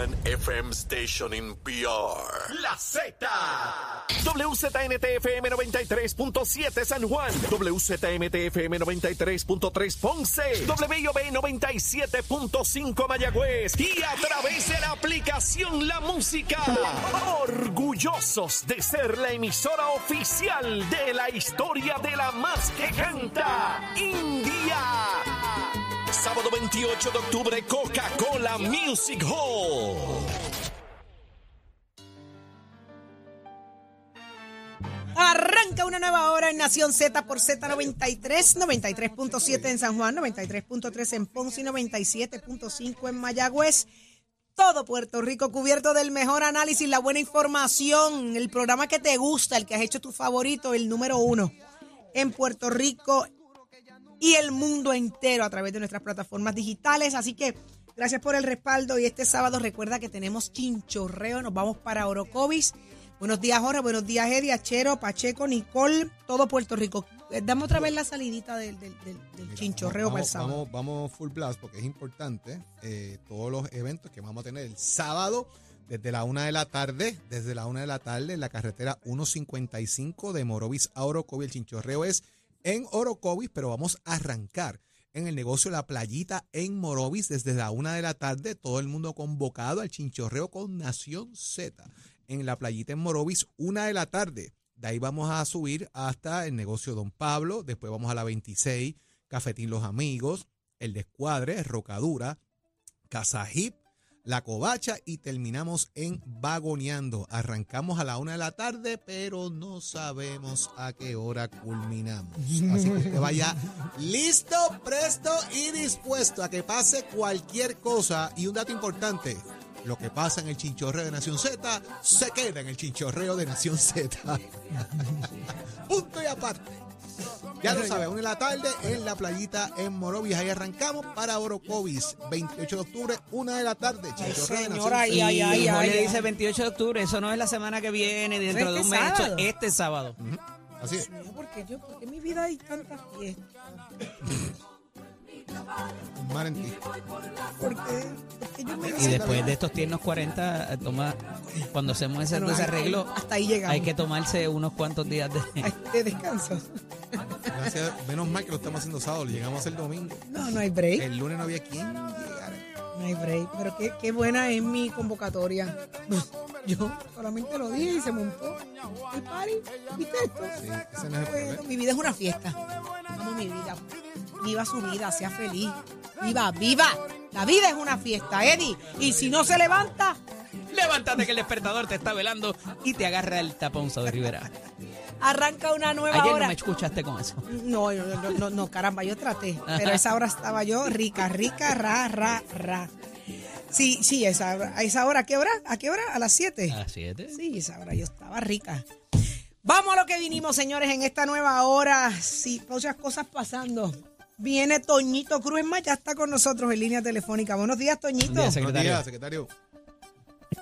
one FM station in PR. La Z. WZNTFM 93.7 San Juan, WZMTFM 93.3 Ponce, WIOB 97.5 Mayagüez y a través de la aplicación La Música. Orgullosos de ser la emisora oficial de la historia de la más que canta, India. Sábado 28 de octubre, Coca-Cola Music Hall. Arranca una nueva hora en Nación Z por Z93, 93.7 en San Juan, 93.3 en Ponce y 97.5 en Mayagüez. Todo Puerto Rico cubierto del mejor análisis, la buena información, el programa que te gusta, el que has hecho tu favorito, el número uno en Puerto Rico y el mundo entero a través de nuestras plataformas digitales. Así que gracias por el respaldo y este sábado recuerda que tenemos chinchorreo, nos vamos para Orocovis. Buenos días, Jorge. Buenos días, Eddie, Achero, Pacheco, Nicole, todo Puerto Rico. Eh, Dame otra vez la salidita del, del, del- del Mira, chinchorreo para el vamos, sábado. vamos, vamos full blast porque es importante eh, todos los eventos que vamos a tener el sábado desde la una de la tarde, desde la una de la tarde en la carretera 155 de Morovis a Orocovis. El chinchorreo es en Orocovis, pero vamos a arrancar en el negocio La Playita en Morovis desde la una de la tarde. Todo el mundo convocado al chinchorreo con Nación Z en La Playita en Morovis, una de la tarde. De ahí vamos a subir hasta el negocio Don Pablo, después vamos a la 26, Cafetín Los Amigos, El Descuadre, Rocadura, Casa Hip, La Covacha y terminamos en Vagoneando. Arrancamos a la una de la tarde, pero no sabemos a qué hora culminamos. Así que usted vaya listo, presto y dispuesto a que pase cualquier cosa. Y un dato importante, lo que pasa en el chinchorreo de Nación Z se queda en el chinchorreo de Nación Z. Punto y aparte. Ya lo sabe, una de la tarde en la playita en Morovis. Ahí arrancamos para Orocovis. 28 de octubre, una de la tarde. Chinchorreo de Nación señora, Z. Ay, ay, ay, ay, ay. dice 28 de octubre, eso no es la semana que viene, dentro Este de un mes, este sábado. Así es. ¿Por qué yo? ¿Por qué en mi vida hay tantas fiestas? Mar en ti. ¿Por qué? ¿Por qué yo me Y después de estos tiernos 40, eh, toma, cuando hacemos ese Bueno, desarreglo, hasta ahí llegamos. hay que tomarse unos cuantos días de... Ay, de descanso. Gracias. Menos mal que lo estamos haciendo sábado. Llegamos el domingo. No, no hay break. El lunes no había quien llegara. No hay break. Pero qué, qué buena es mi convocatoria. Yo solamente lo dije y se montó el party. ¿Viste esto? Sí, ese no es el Bueno, problema. mi vida es una fiesta. Amo mi vida. Viva su vida, sea feliz. Viva, viva. La vida es una fiesta, Eddie. Y si no se levanta, Levántate que el despertador te está velando y te agarra el taponzo de Rivera. arranca una nueva Ayer no hora. me escuchaste con eso. No, no, no, no, no, caramba, yo traté. Pero esa hora estaba yo rica, rica, ra, ra, ra. Sí, sí, a esa hora. ¿A esa hora? ¿A qué hora? ¿A qué hora? ¿A las 7? A las 7. Sí, esa hora yo estaba rica. Vamos a lo que vinimos, señores, en esta nueva hora. Sí, muchas cosas pasando. Viene Toñito Cruz, más, ya está con nosotros en línea telefónica. Buenos días, Toñito. Buenos días, Buenos secretario. días, secretario.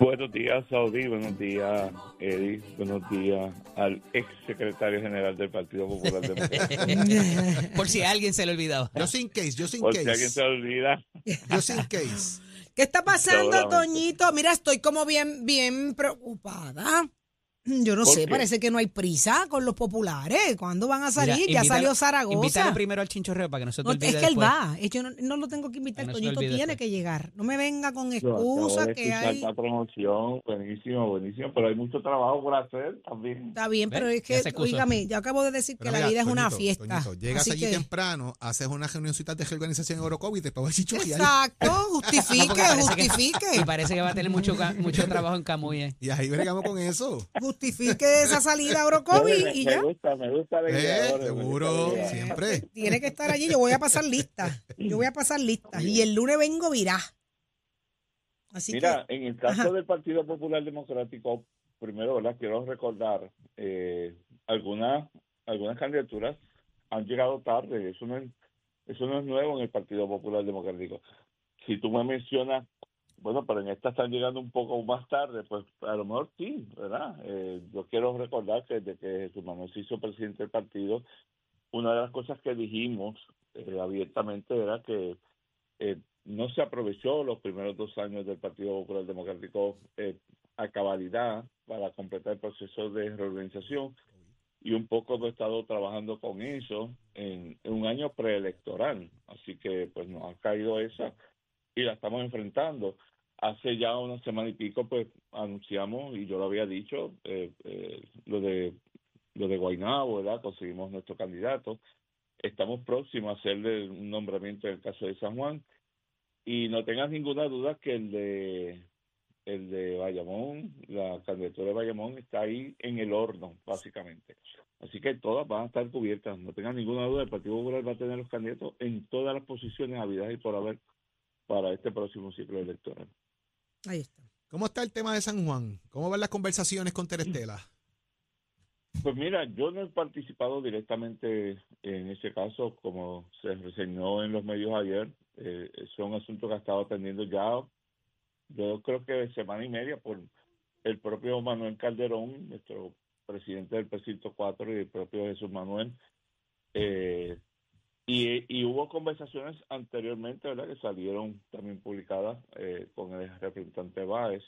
Buenos días, Saudi. Buenos días, Eddie. Buenos días al ex secretario general del Partido Popular Democrático. Por si a alguien se le olvidaba. Yo sin case, yo sin Por si alguien se case. olvida. Yo sin case. ¿Qué está pasando. Toñito? Mira, estoy como bien, bien preocupada. Yo no ¿Por sé, qué? parece que no hay prisa con los populares. ¿Cuándo van a salir? Mira, ya invítalo- salió Zaragoza. Invítalo primero al chinchorreo para que no se te No, olvide es que él después. va. Es que yo no, no lo tengo que invitar. Que no Toñito olvide tiene después. que llegar. No me venga con excusas que hay. La promoción, buenísimo, buenísimo. Pero hay mucho trabajo por hacer también. Está bien, pero es que, oígame, yo acabo de decir que Pero la mira, vida es una Toñito, fiesta. Toñito, llegas Así allí que- temprano, haces una reunioncita de reorganización en Orocovi y después vas a Chicho y ahí, Exacto, justifique, que- justifique. Y parece que va a tener mucho, mucho trabajo en Camuye. y ahí bregamos con eso. Justifique esa salida a Orocovi me, y me ya. gusta, me gusta la Eh, me seguro, gusta siempre. Tiene que estar allí. Yo voy a pasar lista. Yo voy a pasar lista. Y el lunes vengo virá. Así Mira, que, en el caso Ajá. del Partido Popular Democrático, primero, ¿verdad? Quiero recordar eh, algunas algunas candidaturas han llegado tarde. Eso no es eso no es nuevo en el Partido Popular Democrático. Si tú me mencionas, bueno, pero en esta están llegando un poco más tarde, pues a lo mejor sí, ¿verdad? Eh, yo quiero recordar que desde que Jesús Manuel se hizo presidente del partido, una de las cosas que dijimos eh, abiertamente era que eh, no se aprovechó los primeros dos años del Partido Popular Democrático eh, a cabalidad para completar el proceso de reorganización y un poco hemos estado trabajando con eso en un año preelectoral. Así que pues nos ha caído esa y la estamos enfrentando. Hace ya una semana y pico pues anunciamos, y yo lo había dicho, eh, eh, lo de lo de Guaynabo, ¿verdad? Conseguimos nuestro candidato. Estamos próximos a hacerle un nombramiento en el caso de San Juan. Y no tengas ninguna duda que el de el de Bayamón, la candidatura de Bayamón está ahí en el horno, básicamente. Así que todas van a estar cubiertas, no tengan ninguna duda, el Partido Popular va a tener los candidatos en todas las posiciones habidas y por haber para este próximo ciclo electoral. Ahí está. ¿Cómo está el tema de San Juan? ¿Cómo van las conversaciones con Terestela? Pues mira, yo no he participado directamente en ese caso, como se reseñó en los medios ayer. Eh, son asuntos que ha estado atendiendo ya, yo creo que semana y media por el propio Manuel Calderón, nuestro presidente del precinto 4 y el propio Jesús Manuel. Eh, y, y, hubo conversaciones anteriormente, ¿verdad? Que salieron también publicadas eh, con el representante Báez.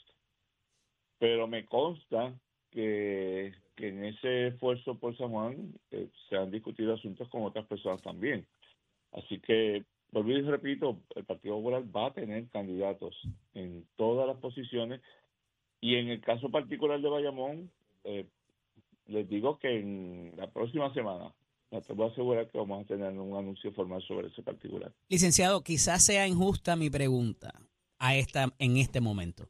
Pero me consta que, en ese esfuerzo por San Juan eh, se han discutido asuntos con otras personas también. Así que, volví y repito, el Partido Popular va a tener candidatos en todas las posiciones. Y en el caso particular de Bayamón, eh, les digo que en la próxima semana te puedo asegurar que vamos a tener un anuncio formal sobre ese particular. Licenciado, quizás sea injusta mi pregunta a esta en este momento,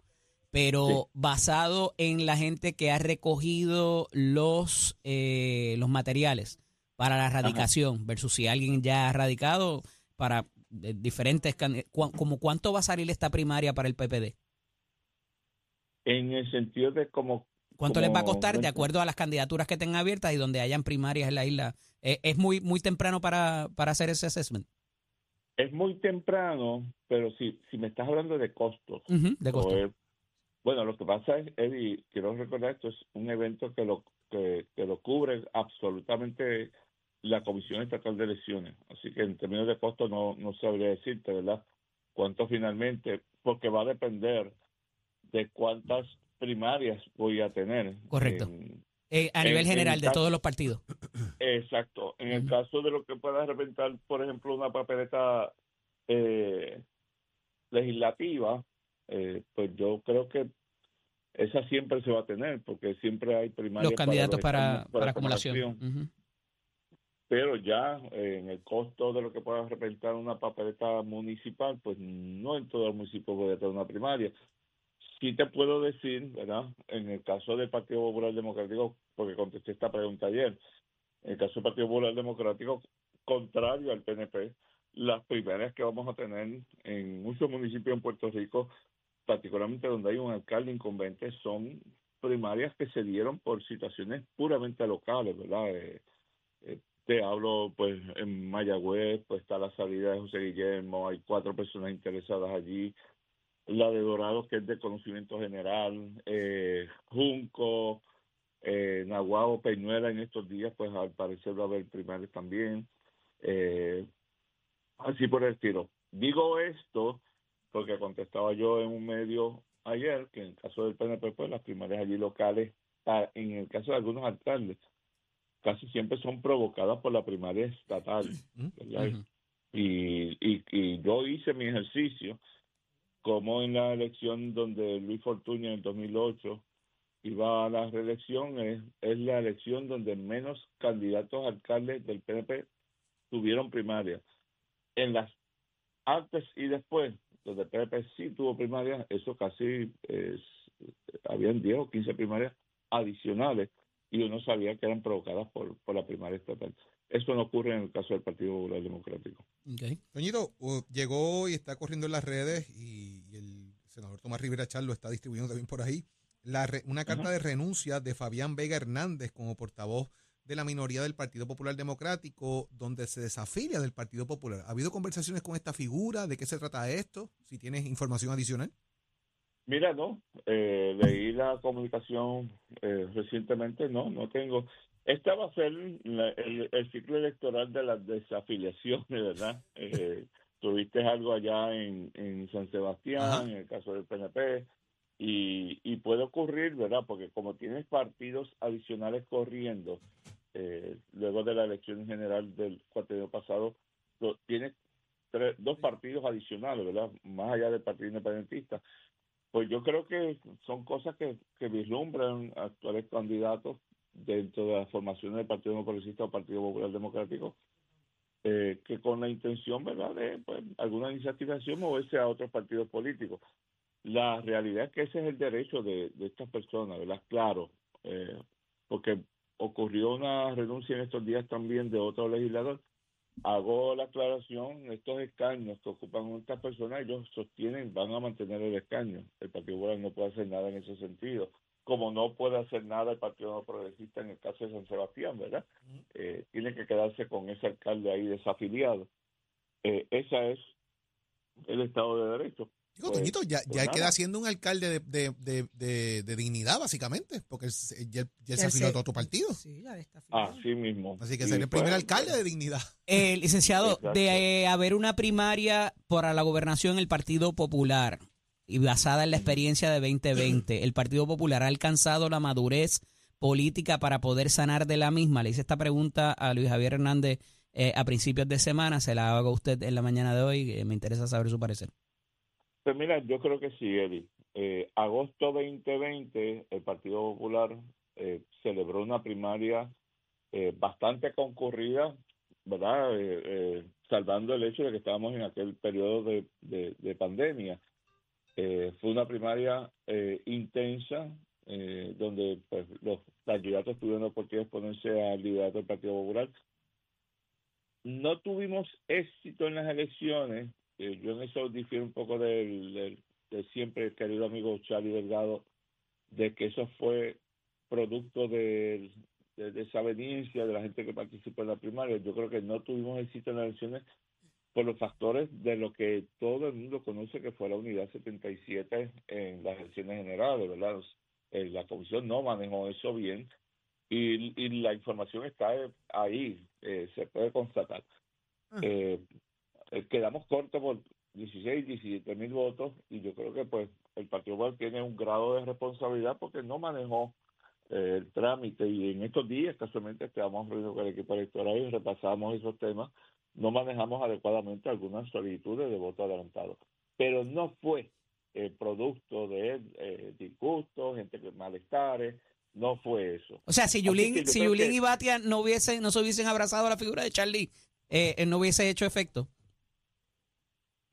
pero Sí. basado en la gente que ha recogido los eh, los materiales para la radicación versus si alguien ya ha radicado para eh, diferentes cu- como cuánto va a salir esta primaria para el PPD. En el sentido de como... ¿Cuánto les va a costar de acuerdo a las candidaturas que tengan abiertas y donde hayan primarias en la isla? Eh, es muy muy temprano para, para hacer ese assessment. Es muy temprano, pero si, si me estás hablando de costos, de costo. o es- bueno, lo que pasa es, Eddie, quiero recordar, esto es un evento que lo que, que lo cubre absolutamente la Comisión Estatal de Elecciones. Así que en términos de costo no, no sabría decirte, ¿verdad? Cuánto finalmente, porque va a depender de cuántas primarias voy a tener. Correcto. En- Eh, a nivel en general de caso- todos los partidos. Exacto. En el caso de lo que pueda representar, por ejemplo, una papeleta eh, legislativa, eh, pues yo creo que esa siempre se va a tener, porque siempre hay primarias Los candidatos para, para, para acumulación. Pero ya eh, en el costo de lo que pueda representar una papeleta municipal, pues no en todo el municipio puede tener una primaria. Sí te puedo decir, ¿verdad? En el caso del Partido Popular Democrático, porque contesté esta pregunta ayer, en el caso del Partido Popular Democrático, contrario al PNP, las primarias que vamos a tener en muchos municipios en Puerto Rico, particularmente donde hay un alcalde incumbente, son primarias que se dieron por situaciones puramente locales, ¿verdad? Eh, eh, te hablo, pues, en Mayagüez, pues está la salida de José Guillermo, hay cuatro personas interesadas allí, la de Dorado, que es de conocimiento general, eh, Junco, eh, Nahuabo, Peñuela en estos días, pues al parecer va a haber primarias también, eh, así por el estilo. Digo esto porque contestaba yo en un medio ayer que en el caso del PNP, pues las primarias allí locales, ah, en el caso de algunos alcaldes, casi siempre son provocadas por la primaria estatal, ¿verdad? Ujú. y, y, y yo hice mi ejercicio como en la elección donde Luis Fortuño en el 2008 iba a la reelección, es, es la elección donde menos candidatos alcaldes del PNP tuvieron primaria. En las antes y después, donde el PNP sí tuvo primaria, eso casi es, habían 10 o 15 primarias adicionales y uno sabía que eran provocadas por, por la primaria estatal. Eso no ocurre en el caso del Partido Popular Democrático. Ok. Toñito, uh, llegó y está corriendo en las redes y, y el senador Tomás Rivera Char lo está distribuyendo también por ahí. La re- una carta de renuncia de Fabián Vega Hernández como portavoz de la minoría del Partido Popular Democrático, donde se desafilia del Partido Popular. ¿Ha habido conversaciones con esta figura? ¿De qué se trata esto? Si tienes información adicional. Mira, no, eh, leí la comunicación eh, recientemente, no, no tengo. Esta va a ser la- el, el ciclo electoral de las desafiliaciones, ¿verdad? Eh, tuviste algo allá en, en San Sebastián, Ajá. en el caso del PNP, y, y puede ocurrir, ¿verdad? Porque como tienes partidos adicionales corriendo, eh, luego de la elección general del cuatrenio pasado, lo- tienes tres- dos partidos adicionales, ¿verdad? Más allá del Partido Independentista. Pues yo creo que son cosas que, que vislumbran actuales candidatos dentro de las formaciones del Partido No o Partido Popular Democrático, eh, que con la intención, ¿verdad?, de pues, alguna insatisfacción moverse a otros partidos políticos. La realidad es que ese es el derecho de, de estas personas, ¿verdad? Claro, eh, porque ocurrió una renuncia en estos días también de otro legislador. Hago la aclaración, estos escaños que ocupan estas personas, ellos sostienen, van a mantener el escaño. El Partido Popular no puede hacer nada en ese sentido, como no puede hacer nada el Partido No Progresista en el caso de San Sebastián, ¿verdad? Eh, tiene que quedarse con ese alcalde ahí desafiliado. Eh, esa es el Estado de Derecho. Digo, Pues- Toñito, ya, pues ya queda siendo un alcalde de, de, de, de- de dignidad, básicamente, porque ya, ya se afilió a otro partido. Sí, ya está afiliado. Así mismo. Así que Y sería el primer pues, alcalde de dignidad. Eh, licenciado, Exacto. de eh, haber una primaria para la gobernación el Partido Popular y basada en la experiencia de 2020, ¿el Partido Popular ha alcanzado la madurez política para poder sanar de la misma? Le hice esta pregunta a Luis Javier Hernández eh, a principios de semana, se la hago a usted en la mañana de hoy, me interesa saber su parecer. Pues mira, yo creo que sí, Eddie. Eh, agosto 2020, el Partido Popular eh, celebró una primaria eh, bastante concurrida, ¿verdad? Salvando el hecho de que estábamos en aquel periodo de pandemia. Eh, fue una primaria eh, intensa, eh, donde pues, los candidatos tuvieron la oportunidad de exponerse al liderato del Partido Popular. No tuvimos éxito en las elecciones, eh, yo en eso difiero un poco del, del, siempre querido amigo Charlie Delgado, de que eso fue producto de, de desaveniencia de la gente que participó en la primaria. Yo creo que no tuvimos éxito en las elecciones por los factores de lo que todo el mundo conoce que fue la unidad 77 en las elecciones generales, ¿verdad? Eh, la comisión no manejó eso bien y, y la información está ahí, eh, se puede constatar. Eh, eh, quedamos cortos por 16, 17 mil votos y yo creo que pues el Partido Popular tiene un grado de responsabilidad porque no manejó eh, el trámite y en estos días casualmente estábamos reunidos con el equipo electoral y repasamos esos temas, no manejamos adecuadamente algunas solicitudes de voto adelantado, pero no fue producto de eh, disgustos, gente que malestares, no fue eso. O sea, si Yulín, si Yulín y Batia no hubiesen, no se hubiesen abrazado a la figura de Charlie, eh, eh, no hubiese hecho efecto.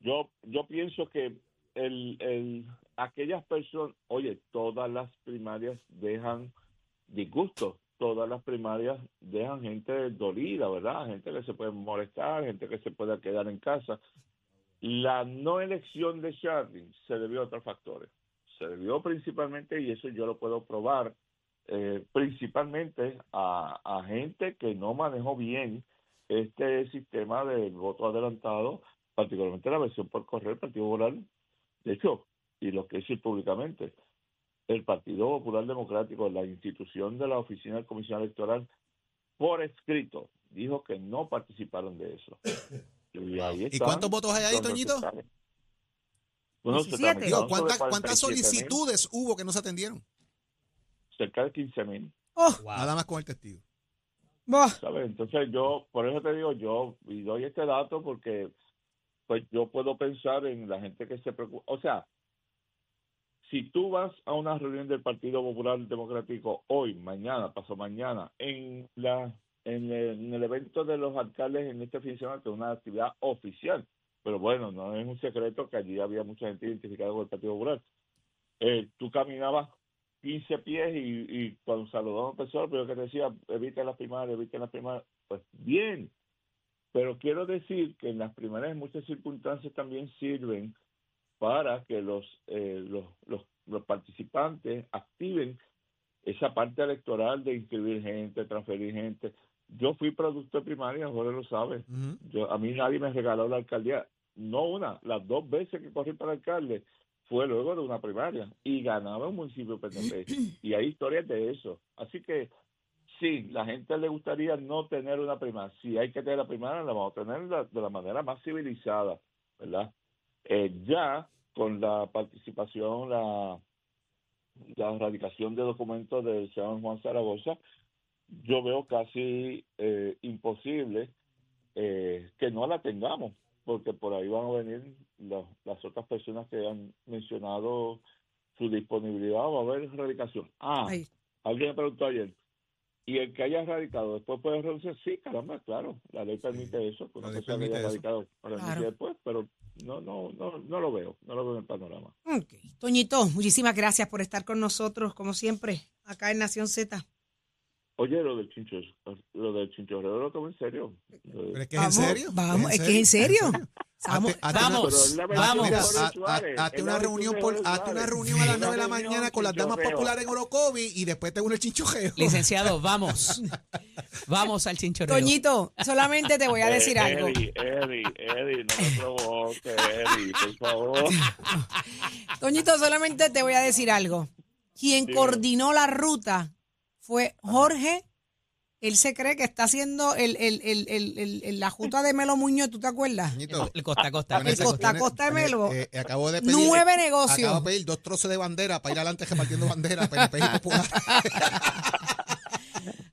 Yo, yo pienso que el, el, aquellas personas, oye, todas las primarias dejan disgustos, todas las primarias dejan gente dolida, ¿verdad? Gente que se puede molestar, gente que se puede quedar en casa. La no elección de Charlie se debió a otros factores. Se debió principalmente, y eso yo lo puedo probar, eh, principalmente a, a gente que no manejó bien este sistema del voto adelantado, particularmente la versión por correo del Partido Popular. De hecho, y lo que decir públicamente, el Partido Popular Democrático, la institución de la Oficina del Comisión Electoral, por escrito, dijo que no participaron de eso. Y, ahí ¿Y están cuántos votos hay ahí, Toñito? Bueno, se 17. Digo, tramitaron ¿cuántas, sobre ¿cuántas 47.000, solicitudes hubo que no se atendieron? Cerca de 15 mil. Oh, Nada más con el testigo. Entonces yo, por eso te digo, yo y doy este dato porque pues yo puedo pensar en la gente que se preocupa. O sea, si tú vas a una reunión del Partido Popular Democrático hoy, mañana, pasado mañana, en la en el, en el evento de los alcaldes en este fin de semana, es una actividad oficial, pero bueno, no es un secreto que allí había mucha gente identificada con el Partido Popular. Eh, tú caminabas 15 pies y, y cuando saludaba a una persona, pero que te decía, evita las primarias, evita las primarias, pues bien. Pero quiero decir que en las primarias muchas circunstancias también sirven para que los, eh, los, los, los participantes activen esa parte electoral de inscribir gente, transferir gente. Yo fui producto de primaria, Jorge lo sabe. Yo, a mí nadie me regaló la alcaldía. No una, las dos veces que corrí para alcalde fue luego de una primaria y ganaba un municipio PNP. Y hay historias de eso. Así que sí, la gente le gustaría no tener una primaria. Si hay que tener la primaria, la vamos a tener de la manera más civilizada. ¿verdad? Eh, ya con la participación, la, la erradicación de documentos del señor Juan Zaragoza, yo veo casi eh, imposible eh, que no la tengamos, porque por ahí van a venir las, las otras personas que han mencionado su disponibilidad, va a haber erradicación. Ah, alguien me preguntó ayer, ¿y el que haya erradicado después puede reducir? Sí, caramba, claro, la ley permite eso, persona que permite haya erradicado para Claro. después, pero no, no, no, no lo veo, no lo veo en el panorama. Ok. Toñito, muchísimas gracias por estar con nosotros, como siempre, acá en Nación Z. Oye, lo del chincho, lo del chinchorreo lo tomo en serio. ¿Pero es que es Vamos, en serio? Vamos, es que es en serio. Vamos, vamos, Vamos. hazte una reunión por, hazte una reunión a las Una 9 de la reunión mañana con las damas chinchorreo. populares en Orocovi y después te une el chinchojeo. Licenciado, vamos. Vamos al chinchorreo. Toñito, solamente te voy a decir Eh, algo. Eddie, Eddie, Eddie, no me provoques, Eddie, por favor. Toñito, solamente te voy a decir algo. Quien coordinó la ruta fue Jorge. Él se cree que está haciendo el, el, el, el, el- el- la juta de Melo Muñoz, ¿tú te acuerdas? Ñito, El costa costa. El costa costa de Melo. eh, eh, acabo de pedir, Nueve eh, negocios. Acabo de pedir dos trozos de bandera para ir adelante repartiendo bandera, PNP y Popular.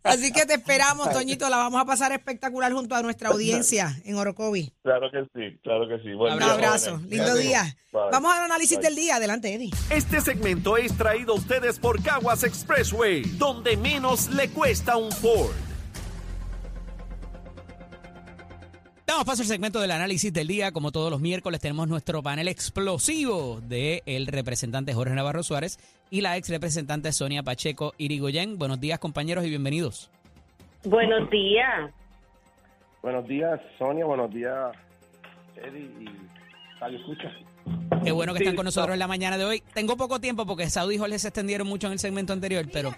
Así que te esperamos, Toñito. La vamos a pasar espectacular junto a nuestra audiencia en Orocovi. Claro que sí, claro que sí. Buen Un día, abrazo. jóvenes. Lindo día. Bye. Vamos al análisis Bye. del día. Adelante, Eddie. Este segmento es traído a ustedes por Caguas Expressway, donde menos le cuesta un Ford. Damos paso al segmento del análisis del día. Como todos los miércoles, tenemos nuestro panel explosivo de el representante Jorge Navarro Suárez y la ex representante Sonia Pacheco Irigoyen. Buenos días, compañeros, y bienvenidos. Buenos días. Buenos días, Sonia. Buenos días, Eddie y Radio Escucha. Qué bueno que Sí, están con nosotros no. en la mañana de hoy. Tengo poco tiempo porque Saudi y Jorge se extendieron mucho en el segmento anterior, pero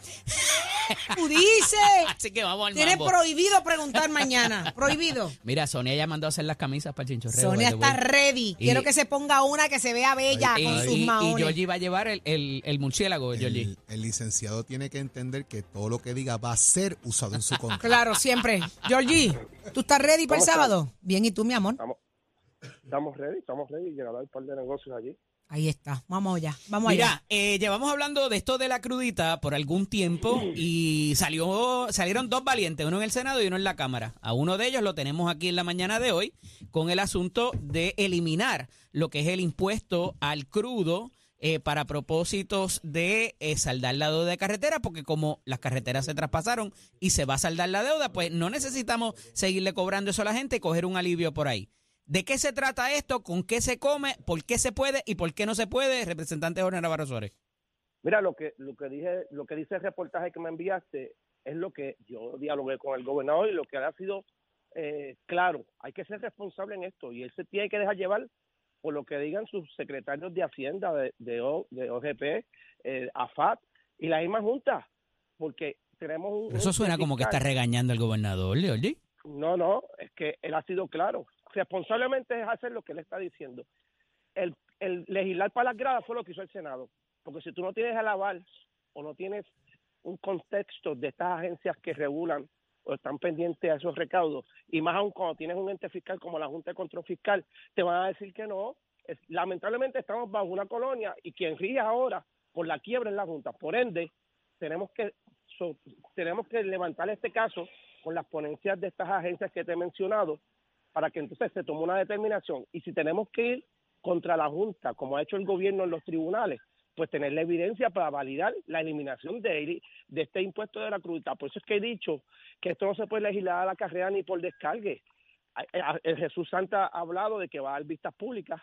Tú dices. así que vamos al Tienes mambo. prohibido preguntar mañana. Prohibido. Mira, Sonia ya mandó a hacer las camisas para el chinchorreo. Sonia está ready. Y- Quiero que se ponga una que se vea bella con Y, sus y, y maones. Georgie va a llevar el, el, el murciélago, Georgie. El, el licenciado tiene que entender que todo lo que diga va a ser usado en su contra. Claro, siempre. Georgie, ¿tú estás ready para el sábado? Bien, ¿y tú, mi amor? Estamos, estamos ready, estamos ready. Llegará un par de negocios allí. Ahí está. Vamos allá. Vamos allá. Mira, eh, llevamos hablando de esto de la crudita por algún tiempo y salió, salieron dos valientes, uno en el Senado y uno en la Cámara. A uno de ellos lo tenemos aquí en la mañana de hoy con el asunto de eliminar lo que es el impuesto al crudo eh, para propósitos de eh, saldar la deuda de carretera, porque como las carreteras se traspasaron y se va a saldar la deuda, pues no necesitamos seguirle cobrando eso a la gente y coger un alivio por ahí. ¿De qué se trata esto? ¿Con qué se come? ¿Por qué se puede y por qué no se puede? Representante Jorge Navarro Suárez. Mira, lo que, lo que dije, lo que dice el reportaje que me enviaste es lo que yo dialogué con el gobernador y lo que ha sido eh, claro. Hay que ser responsable en esto y él se tiene que dejar llevar por lo que digan sus secretarios de Hacienda, de, de, O- de OGP, eh, AFAT y la misma Junta, porque tenemos un... Pero eso suena como que está regañando al gobernador, Georgie. No, no, es que él ha sido claro. Responsablemente es hacer lo que él está diciendo. El, legislar para las gradas fue lo que hizo el Senado. Porque si tú no tienes el o no tienes un contexto de estas agencias que regulan o están pendientes a esos recaudos, y más aún cuando tienes un ente fiscal como la Junta de Control Fiscal, te van a decir que no. Es- lamentablemente estamos bajo una colonia y quien ríe ahora por la quiebra en la Junta. Por ende, tenemos que tenemos que levantar este caso con las ponencias de estas agencias que te he mencionado para que entonces se tome una determinación. Y si tenemos que ir contra la Junta, como ha hecho el gobierno en los tribunales, pues tener la evidencia para validar la eliminación de, de este impuesto de la crudita. Por eso es que he dicho que esto no se puede legislar a la carrera ni por descargue. Jesús Santa ha hablado de que va a dar vistas públicas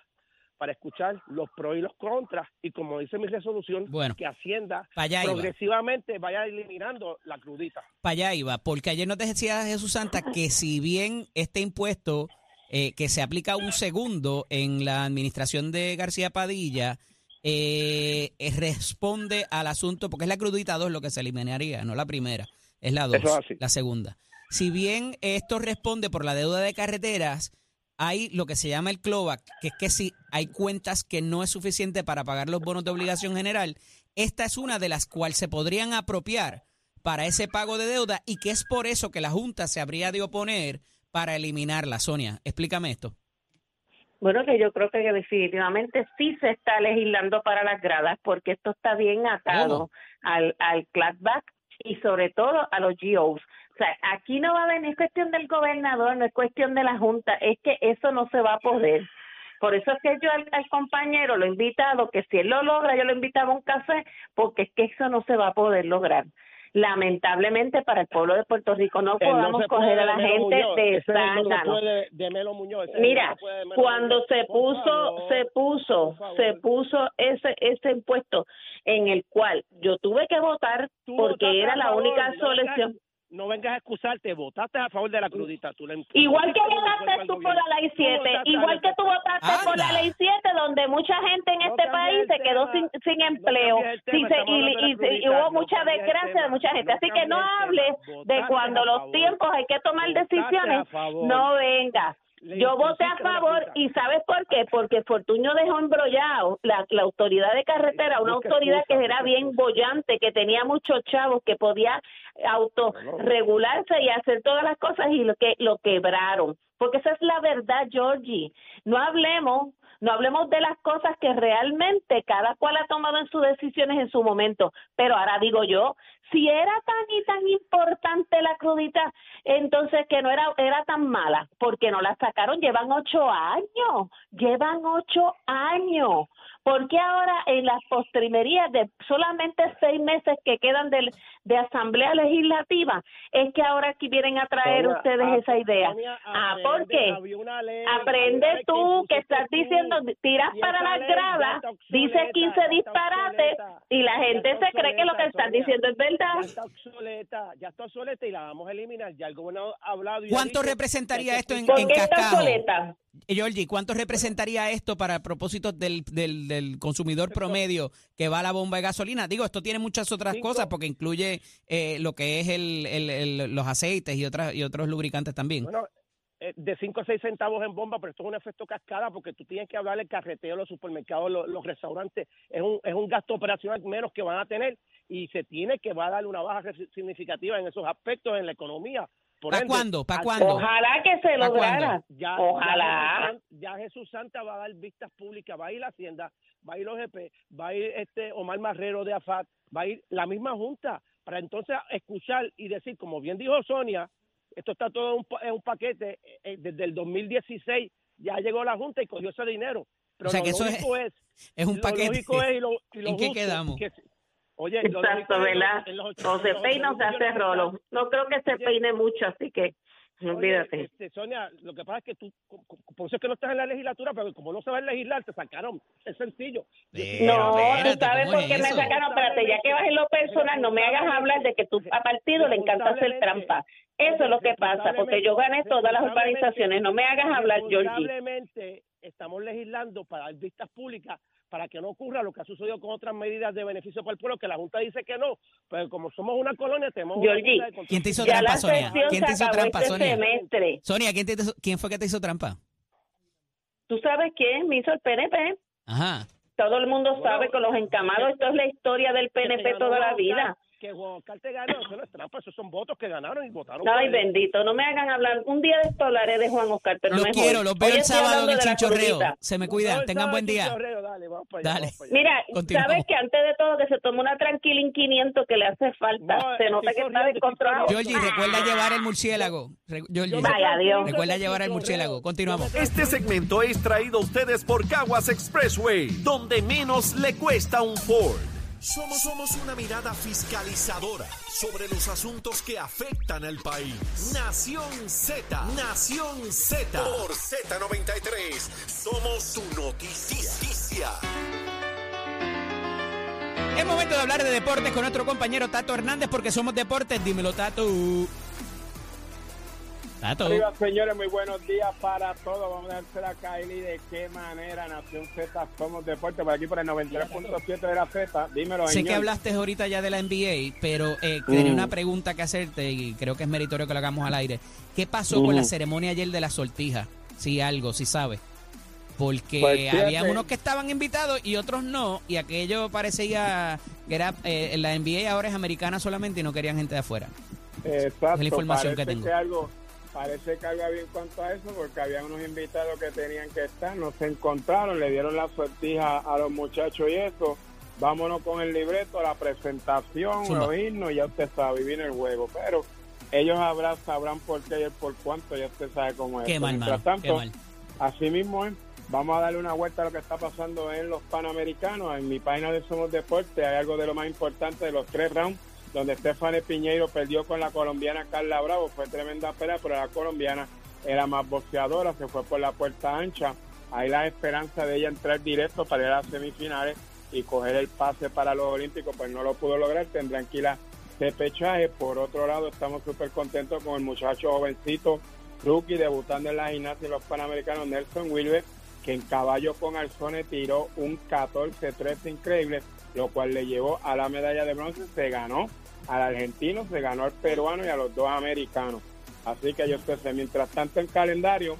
para escuchar los pros y los contras y como dice mi resolución, Bueno, que Hacienda iba. progresivamente vaya eliminando la crudita. Para allá iba, porque ayer nos decía Jesús Santa que si bien este impuesto eh, que se aplica un segundo en la administración de García Padilla eh, eh, responde al asunto, porque es la crudita 2 lo que se eliminaría, no la primera, es la 2, Eso es así. la segunda. Si bien esto responde por la deuda de carreteras, hay lo que se llama el clawback, que es que si hay cuentas que no es suficiente para pagar los bonos de obligación general, esta es una de las cuales se podrían apropiar para ese pago de deuda y que es por eso que la Junta se habría de oponer para eliminarla. Sonia, explícame esto. Bueno, que yo creo que definitivamente sí se está legislando para las gradas porque esto está bien atado al, al clapback y sobre todo a los GOs. O sea, aquí no va a venir cuestión del gobernador, no es cuestión de la Junta, es que eso no se va a poder. Por eso es que yo al, al compañero lo he invitado, que si él lo logra, yo lo invitaba a un café, porque es que eso no se va a poder lograr. Lamentablemente para el pueblo de Puerto Rico no no podamos coger a la de gente Muñoz, de ese no se zángano. puede de Melo Muñoz, ese no Mira, cuando se puso, favor, se puso, se puso ese ese impuesto en el cual yo tuve que votar porque era la única no solución. No vengas a excusarte, votaste a favor de la crudita. Tú Igual que votaste tú por la ley Tú 7, votaste igual que tú votaste por la ley 7, donde mucha gente en No este país se quedó sin, sin No empleo tema, sin se- y, hubo no mucha desgracia de mucha gente. no Así que no hables de cuando los tiempos hay que tomar decisiones, no vengas. Yo voté a favor y ¿sabes por qué? Porque Fortuño dejó embrollado la, la autoridad de carretera, una autoridad que era bien bollante, que tenía muchos chavos, que podía autorregularse y hacer todas las cosas y lo que lo quebraron. Porque esa es la verdad, Georgie. No hablemos, no hablemos de las cosas que realmente cada cual ha tomado en sus decisiones en su momento. Pero ahora digo yo, si era tan y tan importante la crudita, entonces que no era era tan mala, porque no la sacaron, llevan ocho años, llevan ocho años. ¿Por qué ahora en las postrimerías de solamente seis meses que quedan del- de, Asamblea Legislativa es que ahora aquí vienen a traer Sonia, ustedes ah, esa idea? Sonia, Ah, ¿por aprende, qué? ley, Aprende tú que estás diciendo, tiras para las gradas, dices obsoleta, 15 ya está disparates y la gente se cree que lo que Sonia. diciendo es verdad. Ya está obsoleta, ya está obsoleta y la vamos a eliminar. Ya el gobernador ha hablado y ¿Cuánto dicho representaría esto en, ¿Por en qué está cascado? obsoleta? Georgie, ¿cuánto representaría esto para propósitos del, del, del consumidor promedio que va a la bomba de gasolina? Digo, esto tiene muchas otras Cinco. cosas porque incluye eh, lo que es el, el- el- los aceites y, otras y otros lubricantes también. Bueno, eh, de 5 a 6 centavos en bomba, pero esto es un efecto cascada porque tú tienes que hablar el carreteo, los supermercados, los, los restaurantes. Es un, es un gasto operacional menos que van a tener y se tiene que va a dar una baja significativa en esos aspectos en la economía. ¿Para cuándo? ¿Para cuándo? Ojalá que se ¿Pa' lograra. Ya, Ojalá. Ya Jesús, San- ya Jesús Santa va a dar vistas públicas, va a ir la Hacienda, va a ir OGP, va a ir este Omar Marrero de AFAT, va a ir la misma Junta, para entonces escuchar y decir, como bien dijo Sonia, esto está todo en un, pa- en un paquete, eh, desde el 2016 ya llegó la Junta y cogió ese dinero. Pero O sea lo que eso es- lógico es, Es un lo paquete. lógico es y lo, y lo ¿En qué quedamos? que- oye, Exacto, es ¿verdad? O se peina o se 8 hace rolo. No creo que se Oye, peine mucho, así que Oye, olvídate. este, Sonia, lo que pasa es que tú, por eso es que no estás en la legislatura, pero como no sabes legislar, te sacaron. Es sencillo. Pero, No, espérate, tú sabes ¿cómo por es qué me eso? sacaron. Espérate, ya que vas en lo personal, no me hagas hablar de que tú a partido le encanta hacer trampa. Eso es lo que pasa, porque yo gané todas las urbanizaciones. No me hagas hablar, Georgie. Estamos legislando para dar vistas públicas para que no ocurra lo que ha sucedido con otras medidas de beneficio para el pueblo, que la Junta dice que no, pero como somos una colonia, tenemos Georgie, de. ¿Quién te hizo trampa, Sonia? ¿Quién te hizo trampa, este Sonia? semestre. Sonia, ¿quién, te hizo- ¿quién fue que te hizo trampa? ¿Tú sabes quién me hizo el PNP? Ajá. Todo el mundo Bueno, sabe con los encamados. Esto es la historia del PNP toda la vida. Que Juan Oscar te ganó, eso no es trampa, esos son votos que ganaron y votaron. Ay, bendito, no me hagan hablar. Un día de esto hablaré de Juan Oscar, pero Los no quiero, los veo el sábado en el chinchorreo. Se me No, cuidan, el tengan buen día. Dale, vamos para allá, Dale. vamos para allá. Mira, Continuamos. sabes que antes de todo que se tome una tranquila 500 que le hace falta. No, se nota que está descontrolado. Georgie, recuerda llevar el murciélago. Georgie, Vaya, Dios. recuerda llevar el murciélago. Continuamos. Este segmento es traído a ustedes por Caguas Expressway, donde menos le cuesta un Ford. Somos, somos una mirada fiscalizadora sobre los asuntos que afectan al país. Nación Z, Nación Z. Por Z93, somos su noticia. Es momento de hablar de deportes con nuestro compañero Tato Hernández porque somos deportes. Dímelo, Tato. Arriba, señores, muy buenos días para todos. Vamos a dársela a Kylie de qué manera Nación Z somos deporte por aquí por el 93.7 de la Z. Dímelo, Sé señor. que hablaste ahorita ya de la NBA, pero eh, tenía Mm. una pregunta que hacerte y creo que es meritorio que lo hagamos al aire. ¿Qué pasó con la ceremonia ayer de la sortija? Si algo, si sabes. Porque Pues había unos que estaban invitados y otros no, y aquello parecía que era eh, la NBA ahora es americana solamente y no querían gente de afuera. Exacto, Es la información que tengo. Que algo, Parece que algo había en cuanto a eso, porque había unos invitados que tenían que estar, no se encontraron, le dieron la sortija a los muchachos y eso. Vámonos con el libreto, la presentación, Zumba. los himnos, y ya usted sabe, vivir el juego. Pero ellos habrá, sabrán por qué y el por cuánto, ya usted sabe cómo es. Qué mal, Mientras mano, qué tanto, mal. Así mismo es. Vamos a darle una vuelta a lo que está pasando en los Panamericanos. En mi página de Somos Deporte hay algo de lo más importante de los tres rounds, donde Estefane Piñeiro perdió con la colombiana Carla Bravo. Fue tremenda pelea, pero la colombiana era más boxeadora, se fue por la puerta ancha. Hay la esperanza de ella entrar directo para ir a las semifinales y coger el pase para los Olímpicos, pues no lo pudo lograr. Tendrán que ir a. Por otro lado, estamos súper contentos con el muchacho jovencito rookie debutando en la gimnasia de los Panamericanos, Nelson Wilber, que en caballo con Alzone tiró un 14-13 increíble, lo cual le llevó a la medalla de bronce. Se ganó al argentino, se ganó al peruano y a los dos americanos. Así que yo sé, mientras tanto en calendario,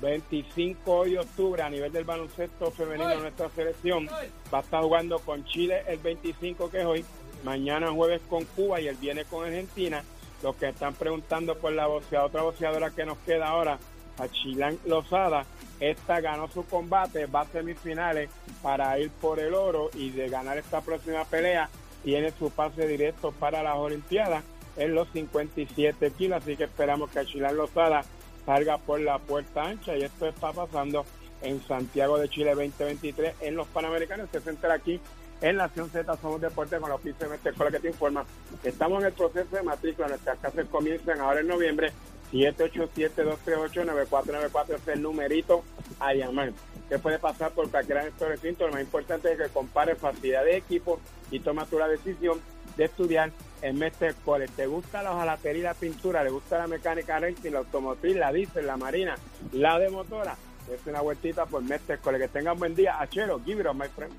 25 de octubre a nivel del baloncesto femenino de nuestra selección va a estar jugando con Chile el 25 que es hoy, mañana jueves con Cuba y el viernes con Argentina. Los que están preguntando por la boxeadora, otra boxeadora que nos queda ahora, a Chilán Lozada, esta ganó su combate, va a semifinales para ir por el oro y de ganar esta próxima pelea tiene su pase directo para las Olimpiadas en los 57 kilos, así que esperamos que Chilán Lozada salga por la puerta ancha y esto está pasando en Santiago de Chile 2023 en los Panamericanos. Se centra aquí en Nación Z Somos Deporte con la oficina de Escuela que te informa. Estamos en el proceso de matrícula. Nuestras clases comienzan ahora en noviembre. 787-238-9494 es el numerito a llamar. Usted puede pasar por cualquier gestor recinto. Lo más importante es que compare facilidad de equipo y toma tu la decisión de estudiar en Mestre College. ¿Te gusta la hojalatería la pintura? ¿Le gusta la mecánica racing, la automotriz, la diésel, la marina, la de motora? Es una vueltita por Mestre College. Que tengan buen día. Achero, give it up, my friend.